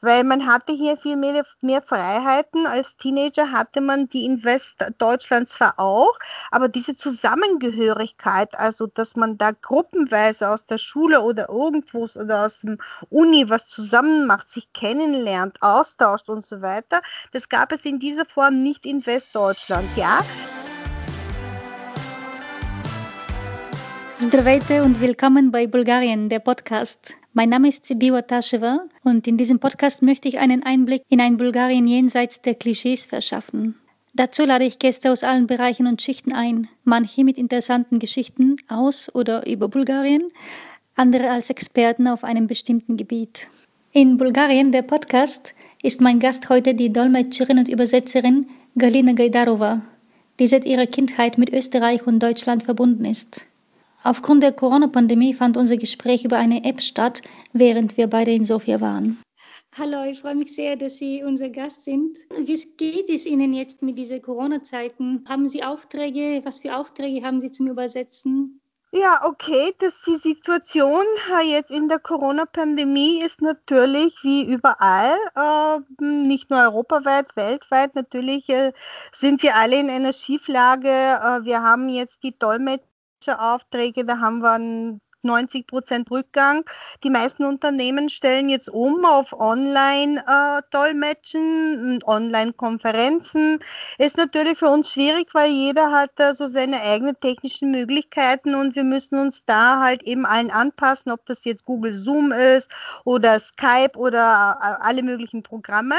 weil man hatte hier viel mehr, mehr Freiheiten. Als Teenager hatte man die in Westdeutschland zwar auch, aber diese Zusammengehörigkeit, also dass man da gruppenweise aus der Schule oder irgendwo oder aus dem Uni was zusammen macht, sich kennenlernt, austauscht und so weiter, das gab es in dieser Form nicht in Westdeutschland. Ja, Здравейте und willkommen bei Bulgarien, der Podcast. Mein Name ist Sibiwa Tasheva und in diesem Podcast möchte ich einen Einblick in ein Bulgarien jenseits der Klischees verschaffen. Dazu lade ich Gäste aus allen Bereichen und Schichten ein, manche mit interessanten Geschichten aus oder über Bulgarien, andere als Experten auf einem bestimmten Gebiet. In Bulgarien, der Podcast, ist mein Gast heute die Dolmetscherin und Übersetzerin Galina Gajdarova, die seit ihrer Kindheit mit Österreich und Deutschland verbunden ist. Aufgrund der Corona-Pandemie fand unser Gespräch über eine App statt, während wir beide in Sofia waren. Hallo, ich freue mich sehr, dass Sie unser Gast sind. Wie geht es Ihnen jetzt mit diesen Corona-Zeiten? Haben Sie Aufträge? Was für Aufträge haben Sie zum Übersetzen? Ja, okay, dass die Situation jetzt in der Corona-Pandemie ist natürlich wie überall, äh, nicht nur europaweit, weltweit. Natürlich äh, sind wir alle in einer Schieflage. Äh, wir haben jetzt die Dolmetscher Aufträge, da haben wir 90 Prozent Rückgang. Die meisten Unternehmen stellen jetzt um auf Online-Dolmetschen, Online-Konferenzen. Ist natürlich für uns schwierig, weil jeder hat da so seine eigenen technischen Möglichkeiten und wir müssen uns da halt eben allen anpassen, ob das jetzt Google Zoom ist oder Skype oder äh, alle möglichen Programme.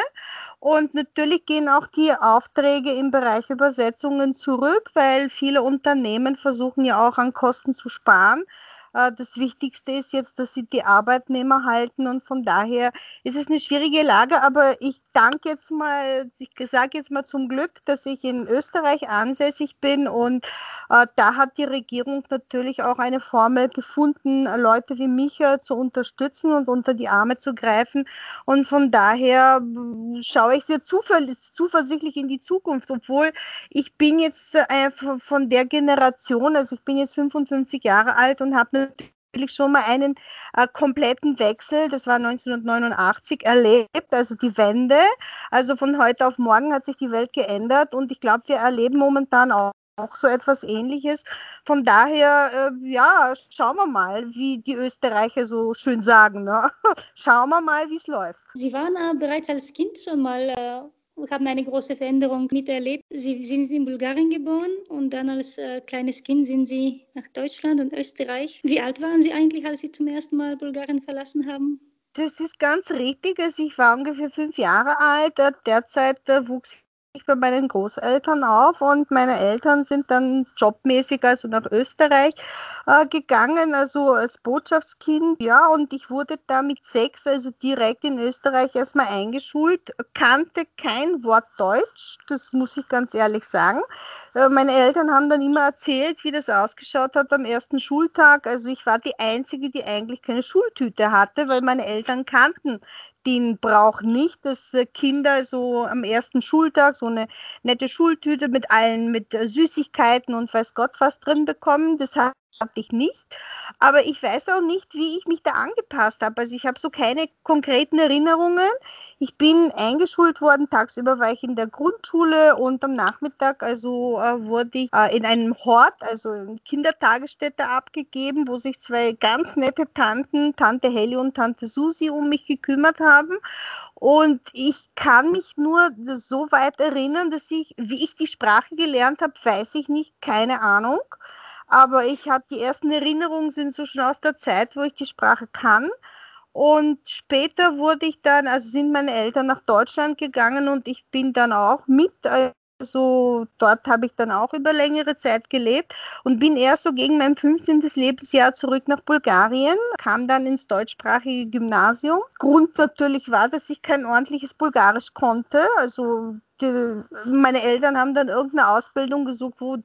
Und natürlich gehen auch die Aufträge im Bereich Übersetzungen zurück, weil viele Unternehmen versuchen ja auch an Kosten zu sparen. Äh, das Wichtigste ist jetzt, dass sie die Arbeitnehmer halten und von daher ist es eine schwierige Lage, aber ich danke jetzt mal, ich sage jetzt mal zum Glück, dass ich in Österreich ansässig bin und äh, da hat die Regierung natürlich auch eine Formel gefunden, Leute wie mich äh, zu unterstützen und unter die Arme zu greifen. Und von daher äh, schaue ich sehr zuversichtlich in die Zukunft, obwohl ich bin jetzt äh, von der Generation, also ich bin jetzt 55 Jahre alt und habe natürlich schon mal einen äh, kompletten Wechsel, das war 1989, erlebt, also die Wende. Also von heute auf morgen hat sich die Welt geändert und ich glaube, wir erleben momentan auch auch so etwas ähnliches. Von daher, äh, ja, schauen wir mal, wie die Österreicher so schön sagen. Ne? Schauen wir mal, wie es läuft. Sie waren äh, bereits als Kind schon mal äh, haben eine große Veränderung miterlebt. Sie sind in Bulgarien geboren und dann als äh, kleines Kind sind Sie nach Deutschland und Österreich. Wie alt waren Sie eigentlich, als Sie zum ersten Mal Bulgarien verlassen haben? Das ist ganz richtig. Also ich war ungefähr fünf Jahre alt. Derzeit äh, wuchs ich bei meinen Großeltern auf und meine Eltern sind dann jobmäßig also nach Österreich äh, gegangen, also als Botschaftskind, ja, und ich wurde da mit sechs, also direkt in Österreich erstmal eingeschult, kannte kein Wort Deutsch, das muss ich ganz ehrlich sagen. Äh, meine Eltern haben dann immer erzählt, wie das ausgeschaut hat am ersten Schultag. Also ich war die Einzige, die eigentlich keine Schultüte hatte, weil meine Eltern kannten den braucht nicht, dass äh, Kinder so am ersten Schultag so eine nette Schultüte mit allen, mit äh, Süßigkeiten und weiß Gott was drin bekommen. Das ich nicht. Aber ich weiß auch nicht, wie ich mich da angepasst habe. Also ich habe so keine konkreten Erinnerungen. Ich bin eingeschult worden, tagsüber war ich in der Grundschule und am Nachmittag also äh, wurde ich äh, in einem Hort, also in Kindertagesstätte abgegeben, wo sich zwei ganz nette Tanten, Tante Helly und Tante Susi, um mich gekümmert haben. Und ich kann mich nur so weit erinnern, dass ich, wie ich die Sprache gelernt habe, weiß ich nicht, keine Ahnung. Aber ich habe die ersten Erinnerungen sind so schon aus der Zeit, wo ich die Sprache kann. Und später wurde ich dann, also sind meine Eltern nach Deutschland gegangen und ich bin dann auch mit. Also dort habe ich dann auch über längere Zeit gelebt und bin erst so gegen mein 15. Lebensjahr zurück nach Bulgarien, kam dann ins deutschsprachige Gymnasium. Grund natürlich war, dass ich kein ordentliches Bulgarisch konnte. Also meine Eltern haben dann irgendeine Ausbildung gesucht, wo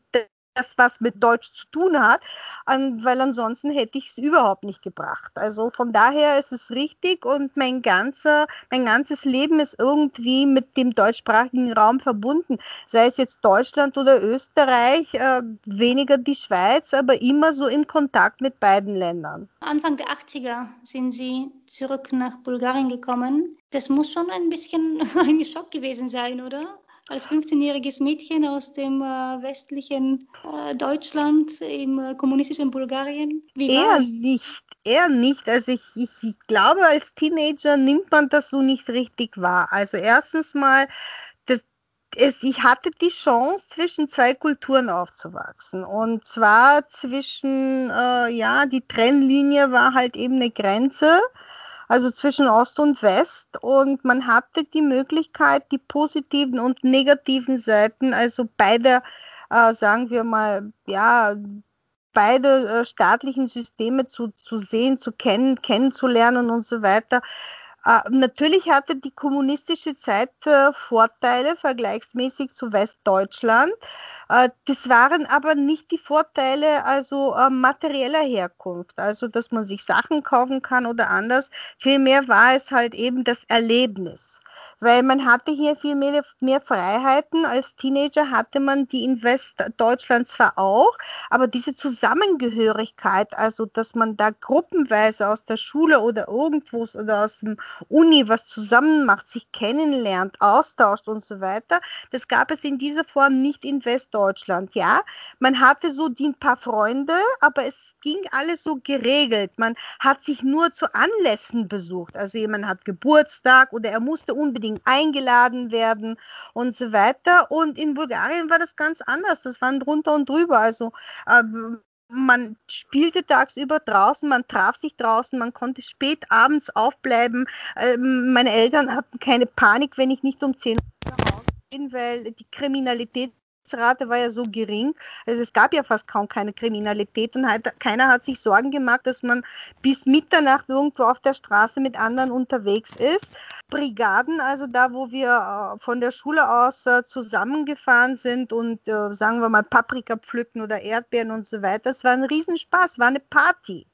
was mit Deutsch zu tun hat, weil ansonsten hätte ich es überhaupt nicht gebracht. Also von daher ist es richtig und mein, ganzer, mein ganzes Leben ist irgendwie mit dem deutschsprachigen Raum verbunden, sei es jetzt Deutschland oder Österreich, äh, weniger die Schweiz, aber immer so im Kontakt mit beiden Ländern. Anfang der 80er sind Sie zurück nach Bulgarien gekommen. Das muss schon ein bisschen ein Schock gewesen sein, oder? Als 15-jähriges Mädchen aus dem äh, westlichen äh, Deutschland im äh, kommunistischen Bulgarien? Wie eher nicht, eher nicht. Also ich, ich, ich glaube, als Teenager nimmt man das so nicht richtig wahr. Also erstens mal, das, es, ich hatte die Chance, zwischen zwei Kulturen aufzuwachsen. Und zwar zwischen, äh, ja, die Trennlinie war halt eben eine Grenze also zwischen Ost und West. Und man hatte die Möglichkeit, die positiven und negativen Seiten, also beide, äh, sagen wir mal, ja, beide äh, staatlichen Systeme zu, zu sehen, zu kennen, kennenzulernen und so weiter. Äh, natürlich hatte die kommunistische Zeit äh, Vorteile vergleichsmäßig zu Westdeutschland. Äh, das waren aber nicht die Vorteile also materieller Herkunft, also dass man sich Sachen kaufen kann oder anders. Vielmehr war es halt eben das Erlebnis weil man hatte hier viel mehr, mehr Freiheiten. Als Teenager hatte man die in Westdeutschland zwar auch, aber diese Zusammengehörigkeit, also dass man da gruppenweise aus der Schule oder irgendwo oder aus dem Uni was zusammen macht, sich kennenlernt, austauscht und so weiter, das gab es in dieser Form nicht in Westdeutschland. Ja, man hatte so die ein paar Freunde, aber es ging alles so geregelt. Man hat sich nur zu Anlässen besucht. Also jemand hat Geburtstag oder er musste unbedingt eingeladen werden und so weiter. Und in Bulgarien war das ganz anders. Das waren drunter und drüber. Also äh, man spielte tagsüber draußen, man traf sich draußen, man konnte spät abends aufbleiben. Ähm, meine Eltern hatten keine Panik, wenn ich nicht um 10 Uhr nach Hause bin, weil die Kriminalität Rate war ja so gering. Also es gab ja fast kaum keine Kriminalität und halt, keiner hat sich Sorgen gemacht, dass man bis Mitternacht irgendwo auf der Straße mit anderen unterwegs ist. Brigaden, also da, wo wir äh, von der Schule aus äh, zusammengefahren sind und äh, sagen wir mal Paprika pflücken oder Erdbeeren und so weiter, es war ein Riesenspaß, war eine Party.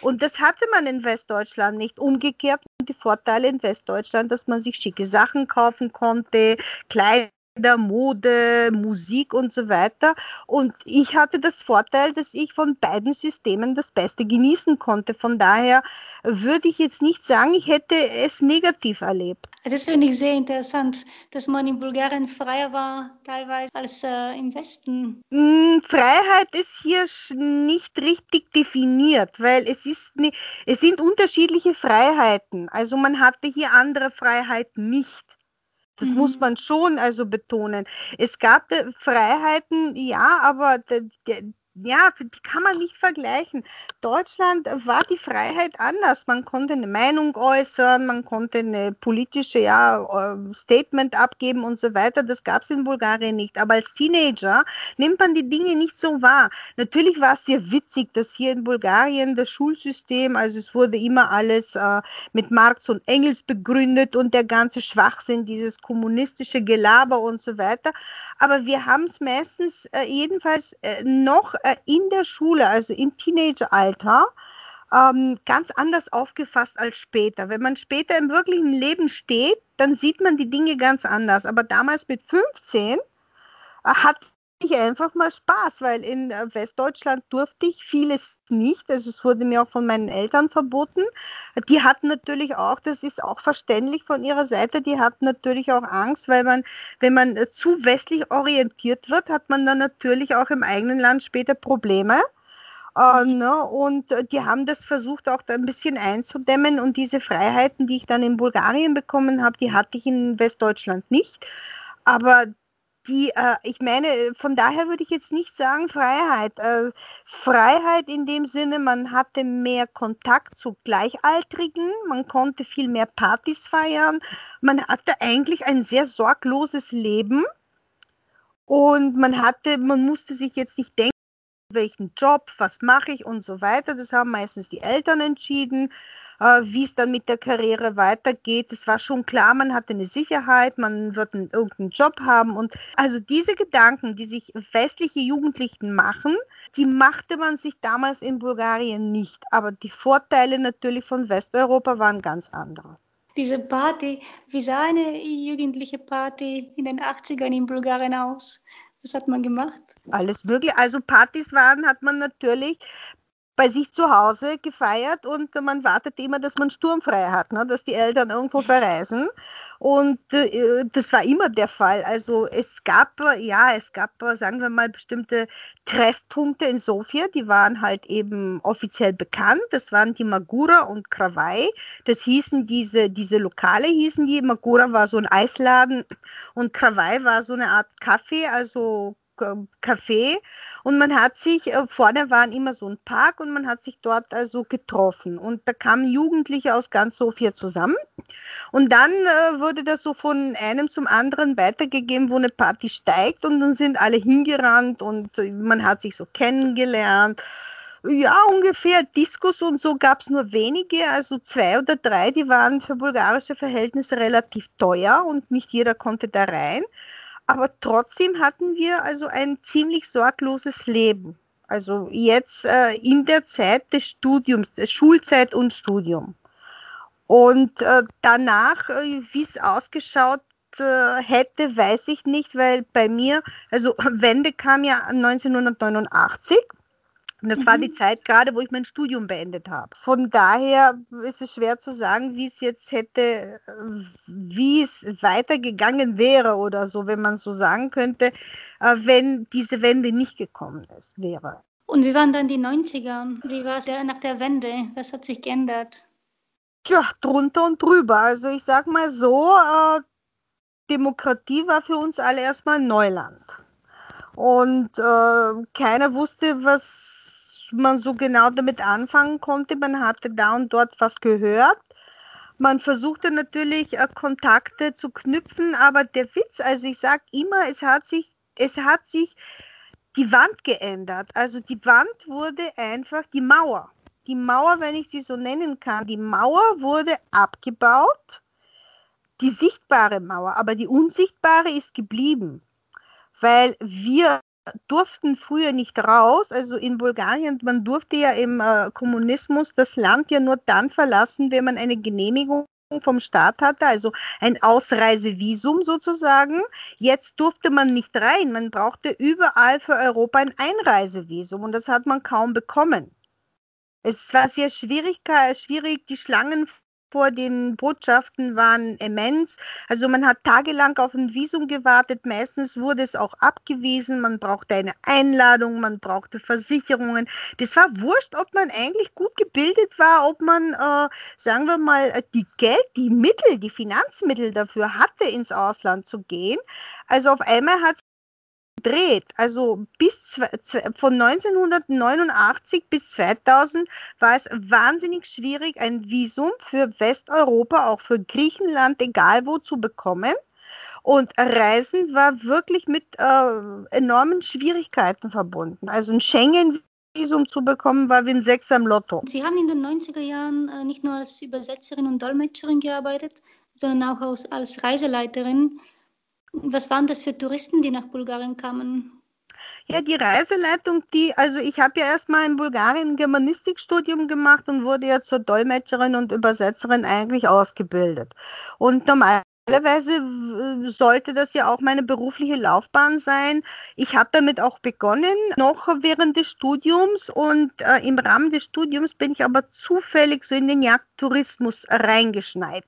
Und das hatte man in Westdeutschland nicht. Umgekehrt die Vorteile in Westdeutschland, dass man sich schicke Sachen kaufen konnte, Kleider der Mode, Musik und so weiter. Und ich hatte das Vorteil, dass ich von beiden Systemen das Beste genießen konnte. Von daher würde ich jetzt nicht sagen, ich hätte es negativ erlebt. Das finde ich sehr interessant, dass man in Bulgarien freier war, teilweise als äh, im Westen. Mm, Freiheit ist hier nicht richtig definiert, weil es, ist ne, es sind unterschiedliche Freiheiten. Also man hatte hier andere Freiheiten nicht. Das mhm. muss man schon also betonen. Es gab Freiheiten, ja, aber ja, die kann man nicht vergleichen. Deutschland war die Freiheit anders. Man konnte eine Meinung äußern, man konnte eine politische ja, ähm, Statement abgeben und so weiter. Das gab es in Bulgarien nicht. Aber als Teenager nimmt man die Dinge nicht so wahr. Natürlich war es sehr witzig, dass hier in Bulgarien das Schulsystem, also es wurde immer alles äh, mit Marx und Engels begründet und der ganze Schwachsinn, dieses kommunistische Gelaber und so weiter. Aber wir haben es meistens äh, jedenfalls äh, noch äh, in der Schule, also im Teenageralter, ähm, ganz anders aufgefasst als später. Wenn man später im wirklichen Leben steht, dann sieht man die Dinge ganz anders. Aber damals mit 15 äh, hat ich einfach mal Spaß, weil in äh, Westdeutschland durfte ich vieles nicht. Also es wurde mir auch von meinen Eltern verboten. Die hatten natürlich auch, das ist auch verständlich von ihrer Seite, die hatten natürlich auch Angst, weil man, wenn man äh, zu westlich orientiert wird, hat man dann natürlich auch im eigenen Land später Probleme. Uh, ne? Und die haben das versucht auch ein bisschen einzudämmen und diese Freiheiten, die ich dann in Bulgarien bekommen habe, die hatte ich in Westdeutschland nicht. Aber die, äh, ich meine, von daher würde ich jetzt nicht sagen Freiheit. Äh, Freiheit in dem Sinne, man hatte mehr Kontakt zu Gleichaltrigen, man konnte viel mehr Partys feiern, man hatte eigentlich ein sehr sorgloses Leben und man hatte, man musste sich jetzt nicht denken, welchen Job, was mache ich und so weiter. Das haben meistens die Eltern entschieden. Äh, wie es dann mit der Karriere weitergeht. Es war schon klar, man hatte eine Sicherheit, man wird einen, irgendeinen Job haben. Und also diese Gedanken, die sich westliche Jugendlichen machen, die machte man sich damals in Bulgarien nicht. Aber die Vorteile natürlich von Westeuropa waren ganz andere. Diese Party, wie sah eine jugendliche Party in den 80ern in Bulgarien aus? Was hat man gemacht? Alles mögliche. Also Partys waren, hat man natürlich bei sich zu Hause gefeiert und man wartet immer, dass man sturmfrei hat, ne? dass die Eltern irgendwo verreisen. Und äh, das war immer der Fall. Also es gab, ja, es gab, sagen wir mal, bestimmte Treffpunkte in Sofia, die waren halt eben offiziell bekannt. Das waren die Magura und Krawai. Das hießen diese, diese Lokale hießen die. Magura war so ein Eisladen und Krawai war so eine Art Kaffee, also Café und man hat sich, äh, vorne waren immer so ein Park und man hat sich dort also getroffen. Und da kamen Jugendliche aus ganz Sofia zusammen. Und dann äh, wurde das so von einem zum anderen weitergegeben, wo eine Party steigt. Und dann sind alle hingerannt und äh, man hat sich so kennengelernt. Ja, ungefähr. Discos und so gab es nur wenige, also zwei oder drei, die waren für bulgarische Verhältnisse relativ teuer und nicht jeder konnte da rein aber trotzdem hatten wir also ein ziemlich sorgloses Leben. Also jetzt äh, in der Zeit des Studiums, der Schulzeit und Studium. Und äh, danach, äh, wie es ausgeschaut äh, hätte, weiß ich nicht, weil bei mir, also Wende kam ja 1989 und das mhm. war die mhm. Zeit gerade, wo ich mein Studium beendet habe. Von daher ist es schwer zu sagen, wie es jetzt hätte, wie es weitergegangen wäre oder so, wenn man so sagen könnte, äh, wenn diese Wende nicht gekommen ist, wäre. Und wie waren dann die 90er? Wie war es nach der Wende? Was hat sich geändert? Ja, drunter und drüber. Also ich sag mal so, äh, Demokratie war für uns alle erstmal Neuland. Und äh, keiner wusste, was man so genau damit anfangen konnte. Man hatte da und dort was gehört. Man versuchte natürlich äh, Kontakte zu knüpfen, aber der Witz, also ich sage immer, es hat sich, es hat sich die Wand geändert. Also die Wand wurde einfach die Mauer. Die Mauer, wenn ich sie so nennen kann, die Mauer wurde abgebaut, die sichtbare Mauer, aber die unsichtbare ist geblieben, weil wir durften früher nicht raus. Also in Bulgarien, man durfte ja im äh, Kommunismus das Land ja nur dann verlassen, wenn man eine Genehmigung vom Staat hatte, also ein Ausreisevisum sozusagen. Jetzt durfte man nicht rein. Man brauchte überall für Europa ein Einreisevisum und das hat man kaum bekommen. Es war sehr schwierig, schwierig die Schlangen vor den Botschaften waren immens. Also man hat tagelang auf ein Visum gewartet. Meistens wurde es auch abgewiesen. Man brauchte eine Einladung, man brauchte Versicherungen. Das war wurscht, ob man eigentlich gut gebildet war, ob man, äh, sagen wir mal, die Geld, die Mittel, die Finanzmittel dafür hatte, ins Ausland zu gehen. Also auf einmal hat gedreht. Also bis von 1989 bis 2000 war es wahnsinnig schwierig, ein Visum für Westeuropa, auch für Griechenland, egal wo, zu bekommen. Und Reisen war wirklich mit äh, enormen Schwierigkeiten verbunden. Also ein Schengen Visum zu bekommen, war wie ein Sechs am Lotto. Sie haben in den 90er Jahren äh, nicht nur als Übersetzerin und Dolmetscherin gearbeitet, sondern auch als, als Reiseleiterin. Was waren das für Touristen, die nach Bulgarien kamen? Ja, die Reiseleitung, die, also ich habe ja erstmal in Bulgarien ein Germanistikstudium gemacht und wurde ja zur Dolmetscherin und Übersetzerin eigentlich ausgebildet. Und normalerweise sollte das ja auch meine berufliche Laufbahn sein. Ich habe damit auch begonnen, noch während des Studiums und äh, im Rahmen des Studiums bin ich aber zufällig so in den Jagdtourismus reingeschneit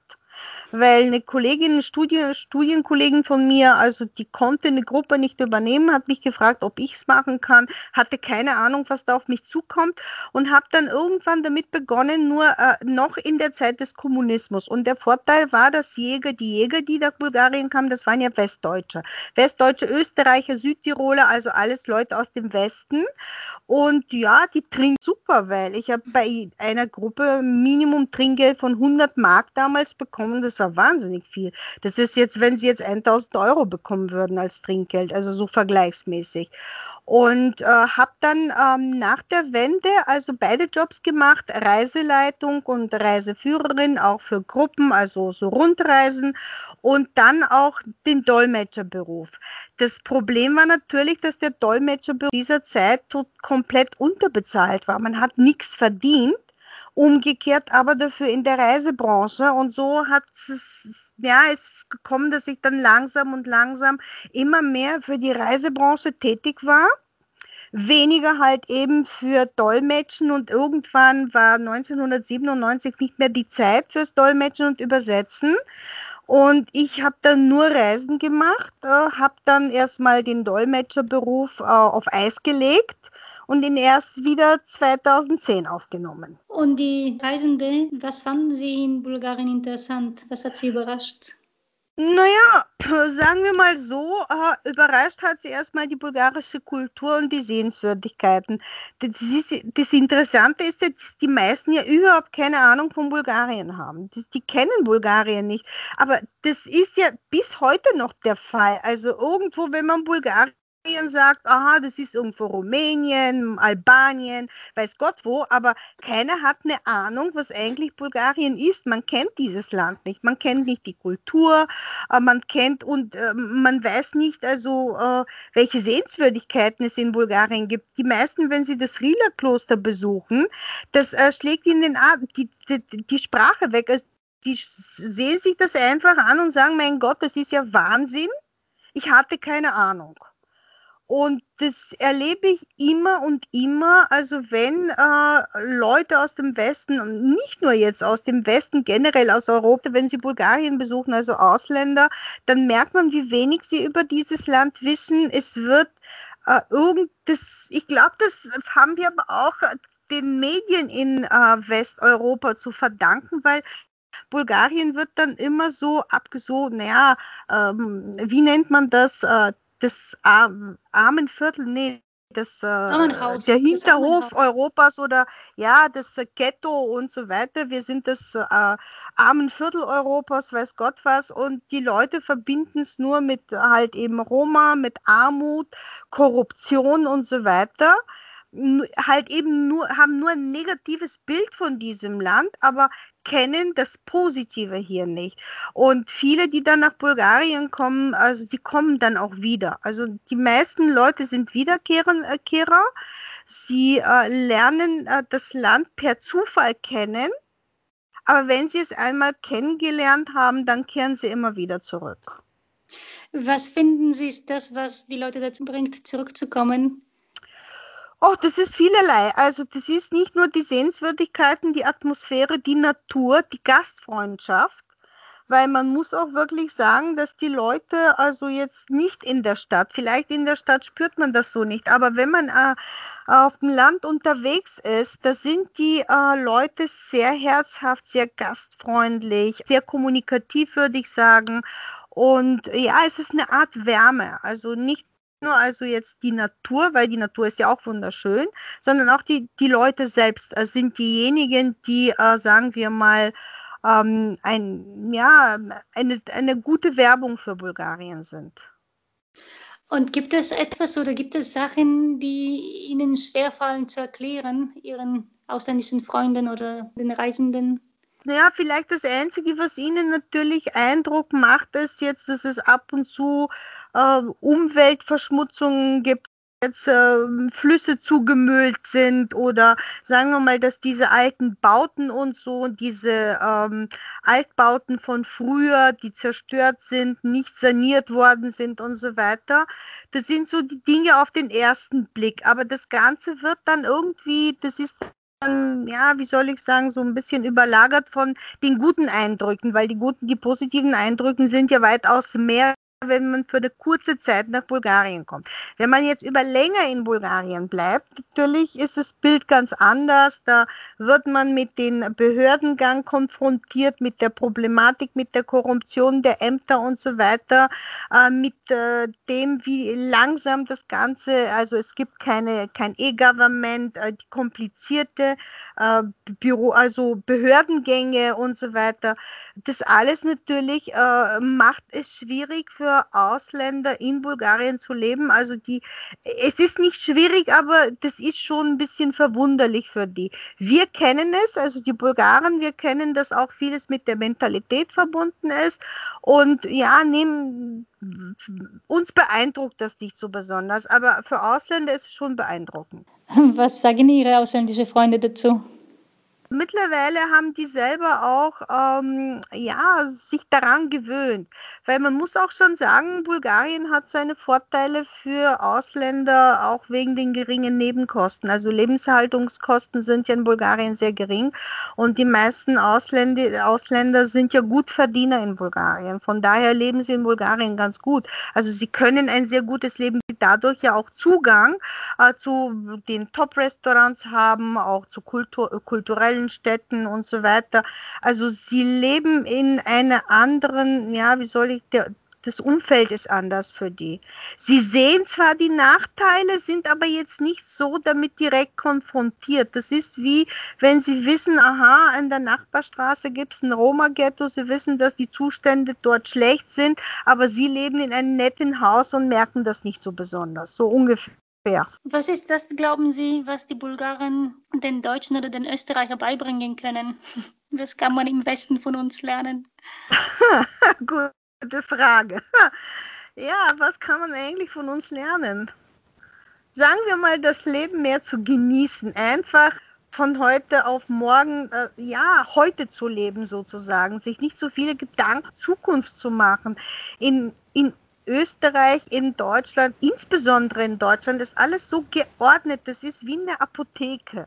weil eine Kollegin, Studie, Studienkollegin von mir, also die konnte eine Gruppe nicht übernehmen, hat mich gefragt, ob ich es machen kann, hatte keine Ahnung, was da auf mich zukommt und habe dann irgendwann damit begonnen, nur äh, noch in der Zeit des Kommunismus. Und der Vorteil war, dass Jäger, die Jäger, die nach Bulgarien kamen, das waren ja Westdeutsche. Westdeutsche, Österreicher, Südtiroler, also alles Leute aus dem Westen. Und ja, die trinken super, weil ich habe bei einer Gruppe Minimum Trinkgeld von 100 Mark damals bekommen. Das war ja wahnsinnig viel. Das ist jetzt, wenn sie jetzt 1000 Euro bekommen würden als Trinkgeld, also so vergleichsmäßig und äh, habe dann ähm, nach der Wende also beide Jobs gemacht, Reiseleitung und Reiseführerin, auch für Gruppen, also so Rundreisen und dann auch den Dolmetscherberuf. Das Problem war natürlich, dass der Dolmetscherberuf dieser Zeit komplett unterbezahlt war. Man hat nichts verdient umgekehrt aber dafür in der Reisebranche. Und so hat es ja es gekommen, dass ich dann langsam und langsam immer mehr für die Reisebranche tätig war. Weniger halt eben für Dolmetschen. Und irgendwann war 1997 nicht mehr die Zeit fürs Dolmetschen und Übersetzen. Und ich habe dann nur Reisen gemacht, äh, habe dann erstmal den Dolmetscherberuf äh, auf Eis gelegt und ihn erst wieder 2010 aufgenommen. Und die Reisende, was fanden Sie in Bulgarien interessant? Was hat Sie überrascht? Naja, sagen wir mal so, äh, überrascht hat sie erstmal die bulgarische Kultur und die Sehenswürdigkeiten. Das, ist, das Interessante ist dass die meisten ja überhaupt keine Ahnung von Bulgarien haben. Die, die kennen Bulgarien nicht. Aber das ist ja bis heute noch der Fall. Also irgendwo, wenn man Bulgarien sagt, aha, das ist irgendwo Rumänien, Albanien, weiß Gott wo, aber keiner hat eine Ahnung, was eigentlich Bulgarien ist. Man kennt dieses Land nicht, man kennt nicht die Kultur, äh, man kennt und äh, man weiß nicht also, äh, welche Sehenswürdigkeiten es in Bulgarien gibt. Die meisten, wenn sie das Rila-Kloster besuchen, das schlägt ihnen die, die, die Sprache weg. Also die sehen sich das einfach an und sagen, mein Gott, das ist ja Wahnsinn. Ich hatte keine Ahnung. Und das erlebe ich immer und immer. Also wenn äh, Leute aus dem Westen, und nicht nur jetzt aus dem Westen, generell aus Europa, wenn sie Bulgarien besuchen, also Ausländer, dann merkt man, wie wenig sie über dieses Land wissen. Es wird äh, irgend, das, ich glaube, das haben wir aber auch den Medien in äh, Westeuropa zu verdanken, weil Bulgarien wird dann immer so abgesogen, naja, ähm, wie nennt man das? Äh, das Arm, Armenviertel, nee, das, äh, der Hinterhof Europas oder ja, das äh, Ghetto und so weiter. Wir sind das äh, Armenviertel Europas, weiß Gott was. Und die Leute verbinden es nur mit halt eben Roma, mit Armut, Korruption und so weiter halt eben nur, haben nur ein negatives Bild von diesem Land, aber kennen das Positive hier nicht. Und viele, die dann nach Bulgarien kommen, also die kommen dann auch wieder. Also die meisten Leute sind Wiederkehrer. Sie äh, lernen äh, das Land per Zufall kennen. Aber wenn sie es einmal kennengelernt haben, dann kehren sie immer wieder zurück. Was finden Sie ist das, was die Leute dazu bringt, zurückzukommen? Oh, das ist vielerlei. Also das ist nicht nur die Sehenswürdigkeiten, die Atmosphäre, die Natur, die Gastfreundschaft, weil man muss auch wirklich sagen, dass die Leute also jetzt nicht in der Stadt, vielleicht in der Stadt spürt man das so nicht, aber wenn man äh, auf dem Land unterwegs ist, da sind die äh, Leute sehr herzhaft, sehr gastfreundlich, sehr kommunikativ, würde ich sagen. Und ja, es ist eine Art Wärme. Also nicht nur also jetzt die Natur, weil die Natur ist ja auch wunderschön, sondern auch die, die Leute selbst äh, sind diejenigen, die, äh, sagen wir mal, ähm, ein, ja, eine, eine gute Werbung für Bulgarien sind. Und gibt es etwas oder gibt es Sachen, die Ihnen schwerfallen zu erklären, Ihren ausländischen Freunden oder den Reisenden? Ja, vielleicht das Einzige, was Ihnen natürlich Eindruck macht, ist jetzt, dass es ab und zu äh, Umweltverschmutzungen gibt, jetzt äh, Flüsse zugemüllt sind oder sagen wir mal, dass diese alten Bauten und so, diese ähm, Altbauten von früher, die zerstört sind, nicht saniert worden sind und so weiter. Das sind so die Dinge auf den ersten Blick. Aber das Ganze wird dann irgendwie, das ist ja, wie soll ich sagen, so ein bisschen überlagert von den guten Eindrücken, weil die guten, die positiven Eindrücken sind ja weitaus mehr wenn man für eine kurze Zeit nach Bulgarien kommt. Wenn man jetzt über länger in Bulgarien bleibt, natürlich ist das Bild ganz anders. Da wird man mit dem Behördengang konfrontiert, mit der Problematik, mit der Korruption der Ämter und so weiter, äh, mit äh, dem, wie langsam das Ganze, also es gibt keine, kein E-Government, äh, die komplizierte äh, Büro, also Behördengänge und so weiter. Das alles natürlich äh, macht es schwierig für Ausländer in Bulgarien zu leben. Also die, es ist nicht schwierig, aber das ist schon ein bisschen verwunderlich für die. Wir kennen es, also die Bulgaren, wir kennen, dass auch vieles mit der Mentalität verbunden ist. Und ja, nehmen, uns beeindruckt das nicht so besonders, aber für Ausländer ist es schon beeindruckend. Was sagen Ihre ausländischen Freunde dazu? Mittlerweile haben die selber auch ähm, ja, sich daran gewöhnt, weil man muss auch schon sagen, Bulgarien hat seine Vorteile für Ausländer, auch wegen den geringen Nebenkosten. Also Lebenshaltungskosten sind ja in Bulgarien sehr gering und die meisten Ausländer, Ausländer sind ja Gutverdiener in Bulgarien. Von daher leben sie in Bulgarien ganz gut. Also sie können ein sehr gutes Leben, dadurch ja auch Zugang äh, zu den Top-Restaurants haben, auch zu Kultur, kulturellen lokalen Städten und so weiter. Also sie leben in einer anderen, ja, wie soll ich, der, das Umfeld ist anders für die. Sie sehen zwar die Nachteile, sind aber jetzt nicht so damit direkt konfrontiert. Das ist wie, wenn sie wissen, aha, in der Nachbarstraße gibt es ein Roma-Ghetto, sie wissen, dass die Zustände dort schlecht sind, aber sie leben in einem netten Haus und merken das nicht so besonders. So ungefähr. Ja. Was ist das, glauben Sie, was die Bulgaren den Deutschen oder den Österreicher beibringen können? Was kann man im Westen von uns lernen? Gute Frage. Ja, was kann man eigentlich von uns lernen? Sagen wir mal, das Leben mehr zu genießen. Einfach von heute auf morgen, äh, ja, heute zu leben sozusagen, sich nicht so viele Gedanken Zukunft zu machen, in, in Österreich, in Deutschland, insbesondere in Deutschland, ist alles so geordnet, das ist wie eine Apotheke.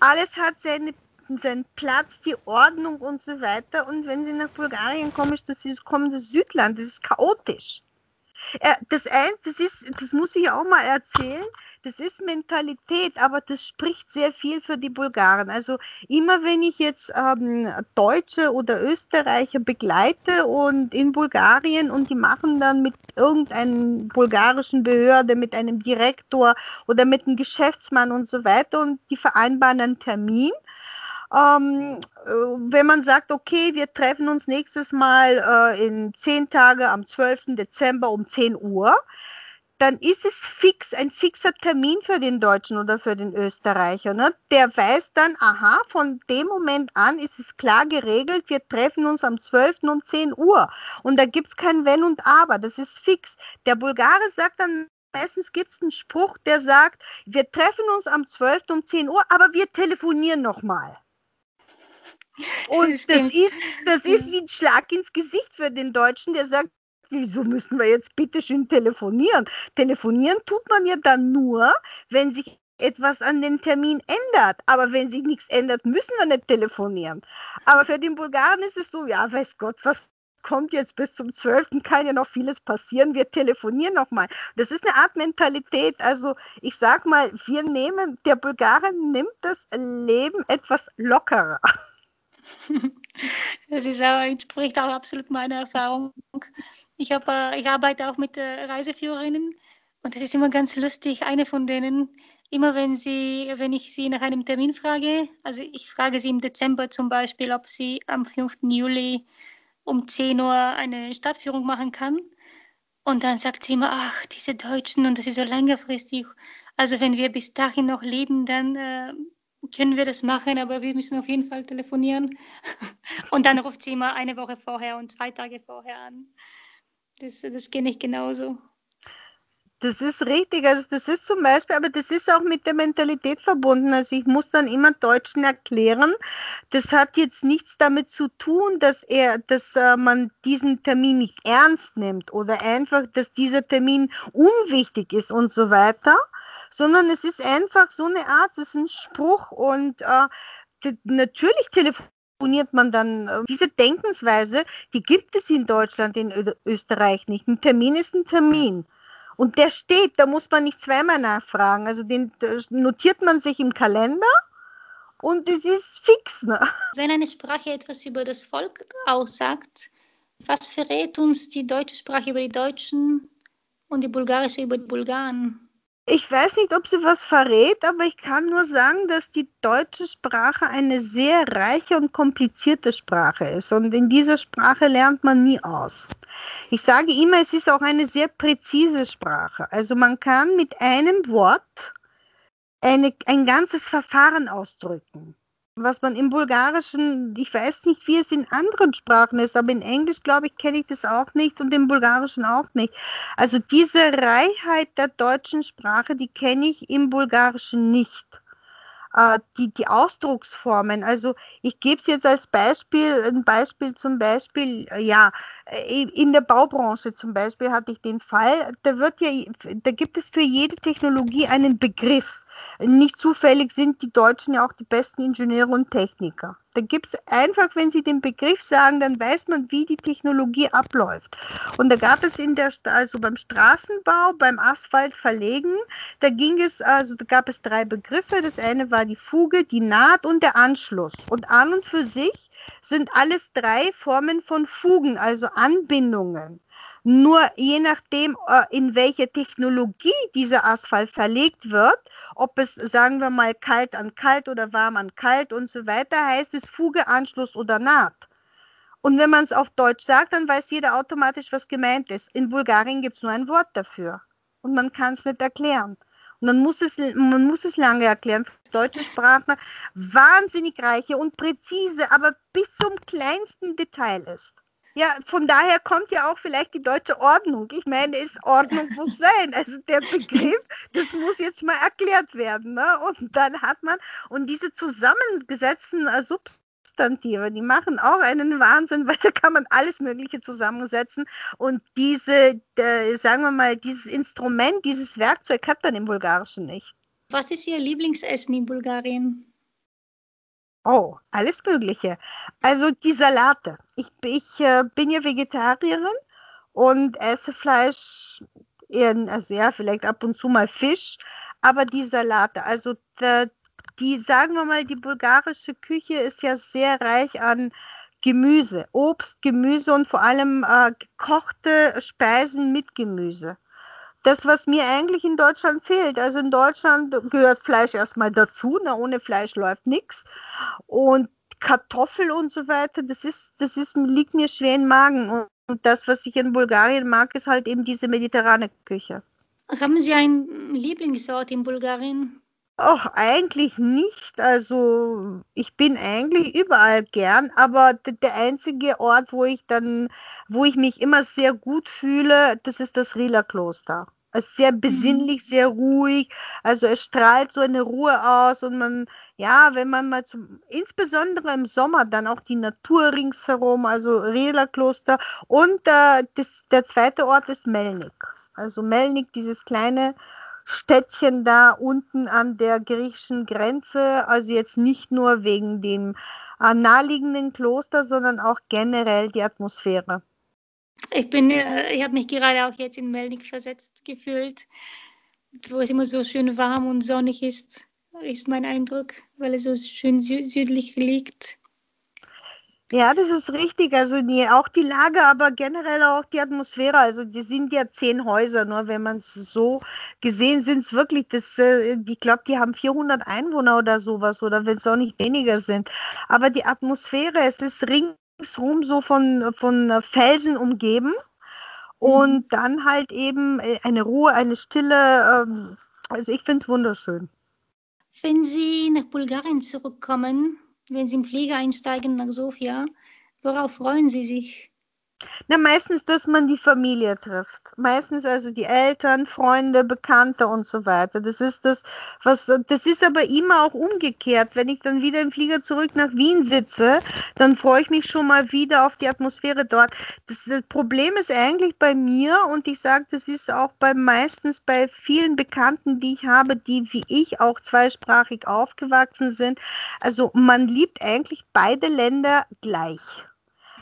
Alles hat seine, seinen Platz, die Ordnung und so weiter. Und wenn Sie nach Bulgarien kommen, das ist, kommen das Südland, das ist chaotisch. Äh, das, ein, das, ist, das muss ich auch mal erzählen das ist Mentalität, aber das spricht sehr viel für die Bulgaren. Also immer wenn ich jetzt ähm, Deutsche oder Österreicher begleite und in Bulgarien und die machen dann mit irgendeiner bulgarischen Behörde, mit einem Direktor oder mit einem Geschäftsmann und so weiter und die vereinbaren einen Termin. Ähm, äh, wenn man sagt, okay, wir treffen uns nächstes Mal äh, in zehn Tage am 12. Dezember um 10 Uhr, dann ist es fix, ein fixer Termin für den Deutschen oder für den Österreicher. Ne? Der weiß dann, aha, von dem Moment an ist es klar geregelt, wir treffen uns am 12. um 10 Uhr. Und da gibt es kein Wenn und Aber, das ist fix. Der Bulgare sagt dann, meistens gibt es einen Spruch, der sagt, wir treffen uns am 12. um 10 Uhr, aber wir telefonieren nochmal. Und das, ist, das ist wie ein Schlag ins Gesicht für den Deutschen, der sagt, wieso müssen wir jetzt bitte schön telefonieren? Telefonieren tut man ja dann nur, wenn sich etwas an den Termin ändert. Aber wenn sich nichts ändert, müssen wir nicht telefonieren. Aber für den Bulgaren ist es so, ja, weiß Gott, was kommt jetzt bis zum 12. kann ja noch vieles passieren. Wir telefonieren nochmal. Das ist eine Art Mentalität. Also ich sag mal, wir nehmen, der Bulgare nimmt das Leben etwas lockerer. Das ist entspricht auch absolut meiner Erfahrung. Ich, hab, äh, ich arbeite auch mit äh, Reiseführerinnen und es ist immer ganz lustig. Eine von denen, immer wenn, sie, wenn ich sie nach einem Termin frage, also ich frage sie im Dezember zum Beispiel, ob sie am 5. Juli um 10 Uhr eine Stadtführung machen kann. Und dann sagt sie immer, ach, diese Deutschen und das ist so längerfristig. Also wenn wir bis dahin noch leben, dann äh, können wir das machen, aber wir müssen auf jeden Fall telefonieren. Und dann ruft sie immer eine Woche vorher und zwei Tage vorher an. Das, das kenne ich genauso. Das ist richtig, also das ist zum Beispiel, aber das ist auch mit der Mentalität verbunden. Also ich muss dann immer Deutschen erklären, das hat jetzt nichts damit zu tun, dass er, dass äh, man diesen Termin nicht ernst nimmt oder einfach, dass dieser Termin unwichtig ist und so weiter, sondern es ist einfach so eine Art, es ist ein Spruch und äh, natürlich telefoniert man dann. Äh, diese Denkensweise, die gibt es in Deutschland, in Österreich nicht. Ein Termin ist ein Termin. Und der steht, da muss man nicht zweimal nachfragen. Also den notiert man sich im Kalender und es ist fix. Ne? Wenn eine Sprache etwas über das Volk aussagt, was verrät uns die deutsche Sprache über die Deutschen und die bulgarische über die Bulgaren? Ich weiß nicht, ob sie was verrät, aber ich kann nur sagen, dass die deutsche Sprache eine sehr reiche und komplizierte Sprache ist. Und in dieser Sprache lernt man nie aus. Ich sage immer, es ist auch eine sehr präzise Sprache. Also man kann mit einem Wort eine, ein ganzes Verfahren ausdrücken was man im Bulgarischen, ich weiß nicht, wie es in anderen Sprachen ist, aber in Englisch, glaube ich, kenne ich das auch nicht und im Bulgarischen auch nicht. Also diese Reichheit der deutschen Sprache, die kenne ich im Bulgarischen nicht. Äh, die, die Ausdrucksformen, also ich gebe es jetzt als Beispiel, ein Beispiel zum Beispiel, ja, in der Baubranche zum Beispiel hatte ich den Fall, da wird ja, da gibt es für jede Technologie einen Begriff. Nicht zufällig sind die Deutschen ja auch die besten Ingenieure und Techniker. Da gibt es einfach, wenn Sie den Begriff sagen, dann weiß man, wie die Technologie abläuft. Und da gab es in der, also beim Straßenbau, beim Asphalt verlegen, da ging es, also da gab es drei Begriffe. Das eine war die Fuge, die Naht und der Anschluss. Und an und für sich sind alles drei Formen von Fugen, also Anbindungen. Nur je nachdem, äh, in welche Technologie dieser Asphalt verlegt wird, ob es, sagen wir mal, kalt an kalt oder warm an kalt und so weiter, heißt es Fuge, Anschluss oder Naht. Und wenn man es auf Deutsch sagt, dann weiß jeder automatisch, was gemeint ist. In Bulgarien gibt es nur ein Wort dafür. Und man kann es nicht erklären. Und man muss es, man muss es lange erklären. Deutsche Sprache wahnsinnig reiche und präzise, aber bis zum kleinsten Detail ist. Ja, von daher kommt ja auch vielleicht die deutsche Ordnung. Ich meine, ist Ordnung muss sein. Also der Begriff, das muss jetzt mal erklärt werden. Ne? Und dann hat man, und diese zusammengesetzten äh, Substantive, die machen auch einen Wahnsinn, weil da kann man alles Mögliche zusammensetzen. Und diese, äh, sagen wir mal, dieses Instrument, dieses Werkzeug hat man im Bulgarischen nicht. Was ist Ihr Lieblingsessen in Bulgarien? Oh, alles Mögliche. Also die Salate. Ich, ich äh, bin ja Vegetarierin und esse Fleisch, eher, also ja, vielleicht ab und zu mal Fisch, aber die Salate, also die, die, sagen wir mal, die bulgarische Küche ist ja sehr reich an Gemüse, Obst, Gemüse und vor allem äh, gekochte Speisen mit Gemüse das, was mir eigentlich in Deutschland fehlt. Also in Deutschland gehört Fleisch erstmal dazu, na, ohne Fleisch läuft nichts. Und Kartoffel und so weiter, das ist, das ist, liegt mir schwer im Magen. Und das, was ich in Bulgarien mag, ist halt eben diese mediterrane Küche. Haben Sie einen Lieblingsort in Bulgarien? Ach, eigentlich nicht. Also ich bin eigentlich überall gern, aber der einzige Ort, wo ich dann, wo ich mich immer sehr gut fühle, das ist das Rila Kloster. Es ist sehr mhm. besinnlich, sehr ruhig. Also es strahlt so eine Ruhe aus und man, ja, wenn man mal zum, insbesondere im Sommer dann auch die Natur ringsherum, also Rela Kloster und äh, das, der zweite Ort ist Melnik. Also Melnik, dieses kleine Städtchen da unten an der griechischen Grenze. Also jetzt nicht nur wegen dem äh, naheliegenden Kloster, sondern auch generell die Atmosphäre. Ich bin, äh, ich habe mich gerade auch jetzt in Melnik versetzt gefühlt, wo es immer so schön warm und sonnig ist, ist mein Eindruck, weil es so schön sü südlich liegt. Ja, das ist richtig. Also die, auch die Lage, aber generell auch die Atmosphäre. Also die sind ja zehn Häuser, nur wenn man es so gesehen sind, es wirklich, das, äh, ich glaube, die haben 400 Einwohner oder sowas oder wenn es auch nicht weniger sind. Aber die Atmosphäre, es ist ringsrum so von, von Felsen umgeben und mhm. dann halt eben äh, eine Ruhe, eine Stille. Ähm, also ich finde es wunderschön. Wenn Sie nach Bulgarien zurückkommen, wenn Sie im Flieger einsteigen nach Sofia, worauf freuen Sie sich? Na, meistens, dass man die Familie trifft. Meistens also die Eltern, Freunde, Bekannte und so weiter. Das ist das, was, das ist aber immer auch umgekehrt. Wenn ich dann wieder im Flieger zurück nach Wien sitze, dann freue ich mich schon mal wieder auf die Atmosphäre dort. Das, das Problem ist eigentlich bei mir und ich sage, das ist auch bei meistens bei vielen Bekannten, die ich habe, die wie ich auch zweisprachig aufgewachsen sind. Also man liebt eigentlich beide Länder gleich.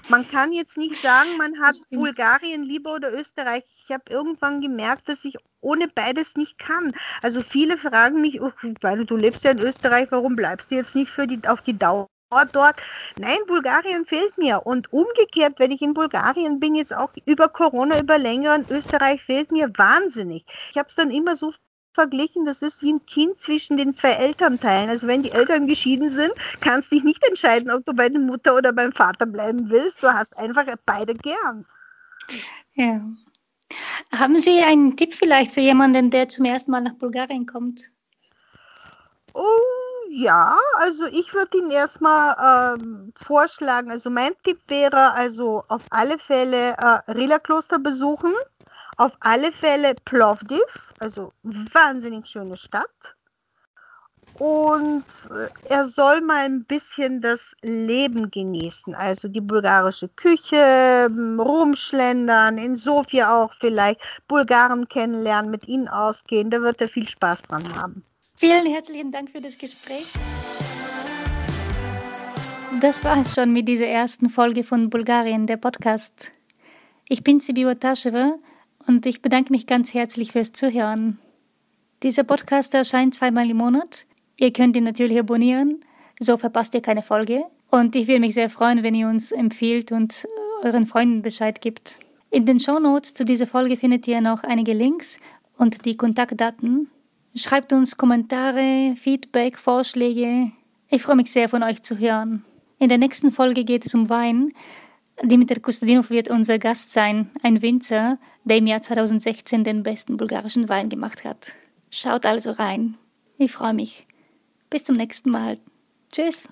Man kann jetzt nicht sagen, man hat Bulgarien lieber oder Österreich. Ich habe irgendwann gemerkt, dass ich ohne beides nicht kann. Also viele fragen mich, oh, weil du lebst ja in Österreich, warum bleibst du jetzt nicht für die, auf die Dauer dort? Nein, Bulgarien fehlt mir. Und umgekehrt, wenn ich in Bulgarien bin, jetzt auch über Corona, über längeren, Österreich fehlt mir wahnsinnig. Ich habe es dann immer so verglichen, das ist wie ein Kind zwischen den zwei Elternteilen. Also wenn die Eltern geschieden sind, kannst du dich nicht entscheiden, ob du bei der Mutter oder beim Vater bleiben willst. Du hast einfach beide gern. Ja. Haben Sie einen Tipp vielleicht für jemanden, der zum ersten Mal nach Bulgarien kommt? Oh ja, also ich würde ihn erstmal ähm, vorschlagen. Also mein Tipp wäre also auf alle Fälle äh, Rila Kloster besuchen. Auf alle Fälle Plovdiv, also wahnsinnig schöne Stadt. Und äh, er soll mal ein bisschen das Leben genießen, also die bulgarische Küche, rumschlendern, in Sofia auch vielleicht Bulgaren kennenlernen, mit ihnen ausgehen, da wird er viel Spaß dran haben. Vielen herzlichen Dank für das Gespräch. Das war es schon mit dieser ersten Folge von Bulgarien, der Podcast. Ich bin Sibi Otaschewa und ich bedanke mich ganz herzlich fürs Zuhören. Dieser Podcast erscheint zweimal im Monat. Ihr könnt ihn natürlich abonnieren, so verpasst ihr keine Folge. Und ich würde mich sehr freuen, wenn ihr uns empfiehlt und euren Freunden Bescheid gibt. In den Show Notes zu dieser Folge findet ihr noch einige Links und die Kontaktdaten. Schreibt uns Kommentare, Feedback, Vorschläge. Ich freue mich sehr, von euch zu hören. In der nächsten Folge geht es um Wein. Dimitar Kostadinov wird unser Gast sein, ein Winzer, der im Jahr 2016 den besten bulgarischen Wein gemacht hat. Schaut also rein. Ich freue mich. Bis zum nächsten Mal. Tschüss.